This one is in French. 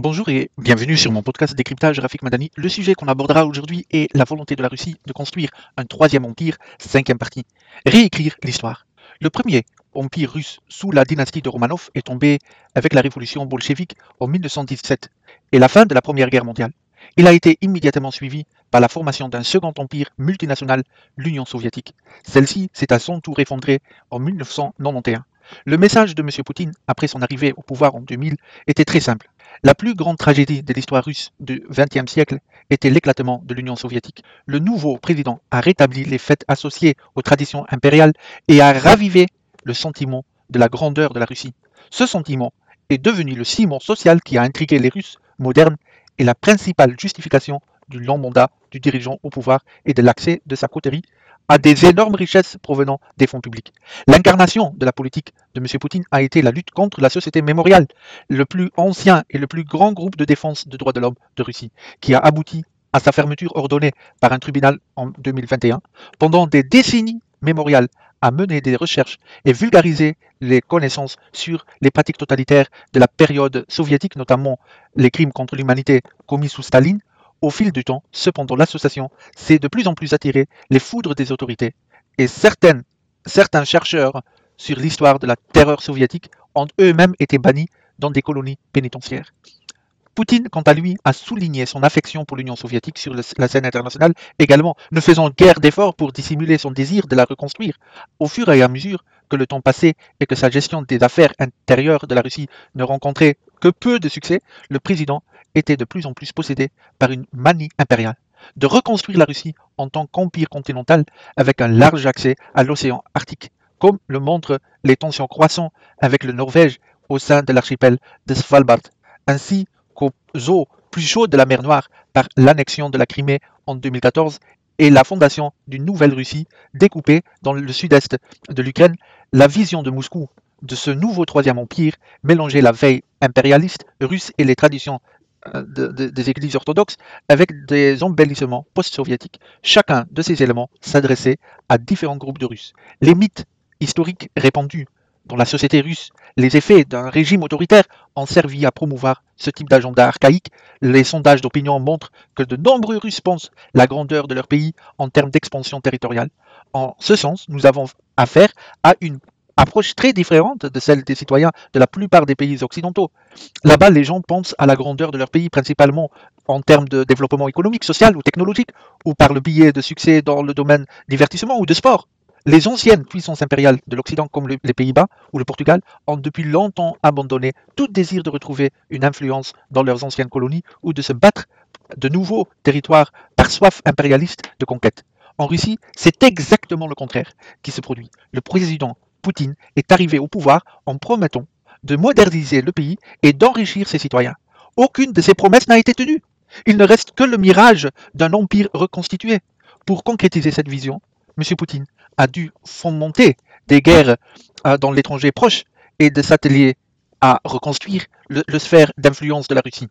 Bonjour et bienvenue sur mon podcast Décryptage Rafik Madani. Le sujet qu'on abordera aujourd'hui est la volonté de la Russie de construire un troisième empire, cinquième partie. Réécrire l'histoire. Le premier empire russe sous la dynastie de Romanov est tombé avec la révolution bolchevique en 1917 et la fin de la Première Guerre mondiale. Il a été immédiatement suivi par la formation d'un second empire multinational, l'Union soviétique. Celle-ci s'est à son tour effondrée en 1991. Le message de M. Poutine, après son arrivée au pouvoir en 2000, était très simple. La plus grande tragédie de l'histoire russe du XXe siècle était l'éclatement de l'Union soviétique. Le nouveau président a rétabli les fêtes associées aux traditions impériales et a ravivé le sentiment de la grandeur de la Russie. Ce sentiment est devenu le ciment social qui a intrigué les Russes modernes et la principale justification du long mandat du dirigeant au pouvoir et de l'accès de sa coterie à des énormes richesses provenant des fonds publics. L'incarnation de la politique de M. Poutine a été la lutte contre la société mémoriale, le plus ancien et le plus grand groupe de défense des droits de l'homme de Russie, qui a abouti à sa fermeture ordonnée par un tribunal en 2021. Pendant des décennies, Mémorial a mené des recherches et vulgarisé les connaissances sur les pratiques totalitaires de la période soviétique, notamment les crimes contre l'humanité commis sous Staline, au fil du temps, cependant, l'association s'est de plus en plus attirée les foudres des autorités et certains chercheurs sur l'histoire de la terreur soviétique ont eux-mêmes été bannis dans des colonies pénitentiaires. Poutine, quant à lui, a souligné son affection pour l'Union soviétique sur la scène internationale, également ne faisant guère d'efforts pour dissimuler son désir de la reconstruire. Au fur et à mesure que le temps passait et que sa gestion des affaires intérieures de la Russie ne rencontrait que peu de succès, le président était de plus en plus possédé par une manie impériale de reconstruire la Russie en tant qu'empire continental avec un large accès à l'océan Arctique, comme le montrent les tensions croissantes avec le Norvège au sein de l'archipel de Svalbard, ainsi qu'aux eaux plus chaudes de la mer Noire par l'annexion de la Crimée en 2014 et la fondation d'une nouvelle Russie découpée dans le sud-est de l'Ukraine, la vision de Moscou de ce nouveau troisième empire mélangeait la veille impérialiste russe et les traditions euh, des églises orthodoxes avec des embellissements post-soviétiques. Chacun de ces éléments s'adressait à différents groupes de Russes. Les mythes historiques répandus dans la société russe, les effets d'un régime autoritaire ont servi à promouvoir ce type d'agenda archaïque. Les sondages d'opinion montrent que de nombreux Russes pensent la grandeur de leur pays en termes d'expansion territoriale. En ce sens, nous avons affaire à une approche très différente de celle des citoyens de la plupart des pays occidentaux. Là-bas, les gens pensent à la grandeur de leur pays principalement en termes de développement économique, social ou technologique, ou par le biais de succès dans le domaine divertissement ou de sport. Les anciennes puissances impériales de l'Occident, comme les Pays-Bas ou le Portugal, ont depuis longtemps abandonné tout désir de retrouver une influence dans leurs anciennes colonies ou de se battre de nouveaux territoires par soif impérialiste de conquête. En Russie, c'est exactement le contraire qui se produit. Le président Poutine est arrivé au pouvoir en promettant de moderniser le pays et d'enrichir ses citoyens. Aucune de ces promesses n'a été tenue. Il ne reste que le mirage d'un empire reconstitué. Pour concrétiser cette vision, M. Poutine a dû fomenter des guerres euh, dans l'étranger proche et de s'atteler à reconstruire le, le sphère d'influence de la Russie.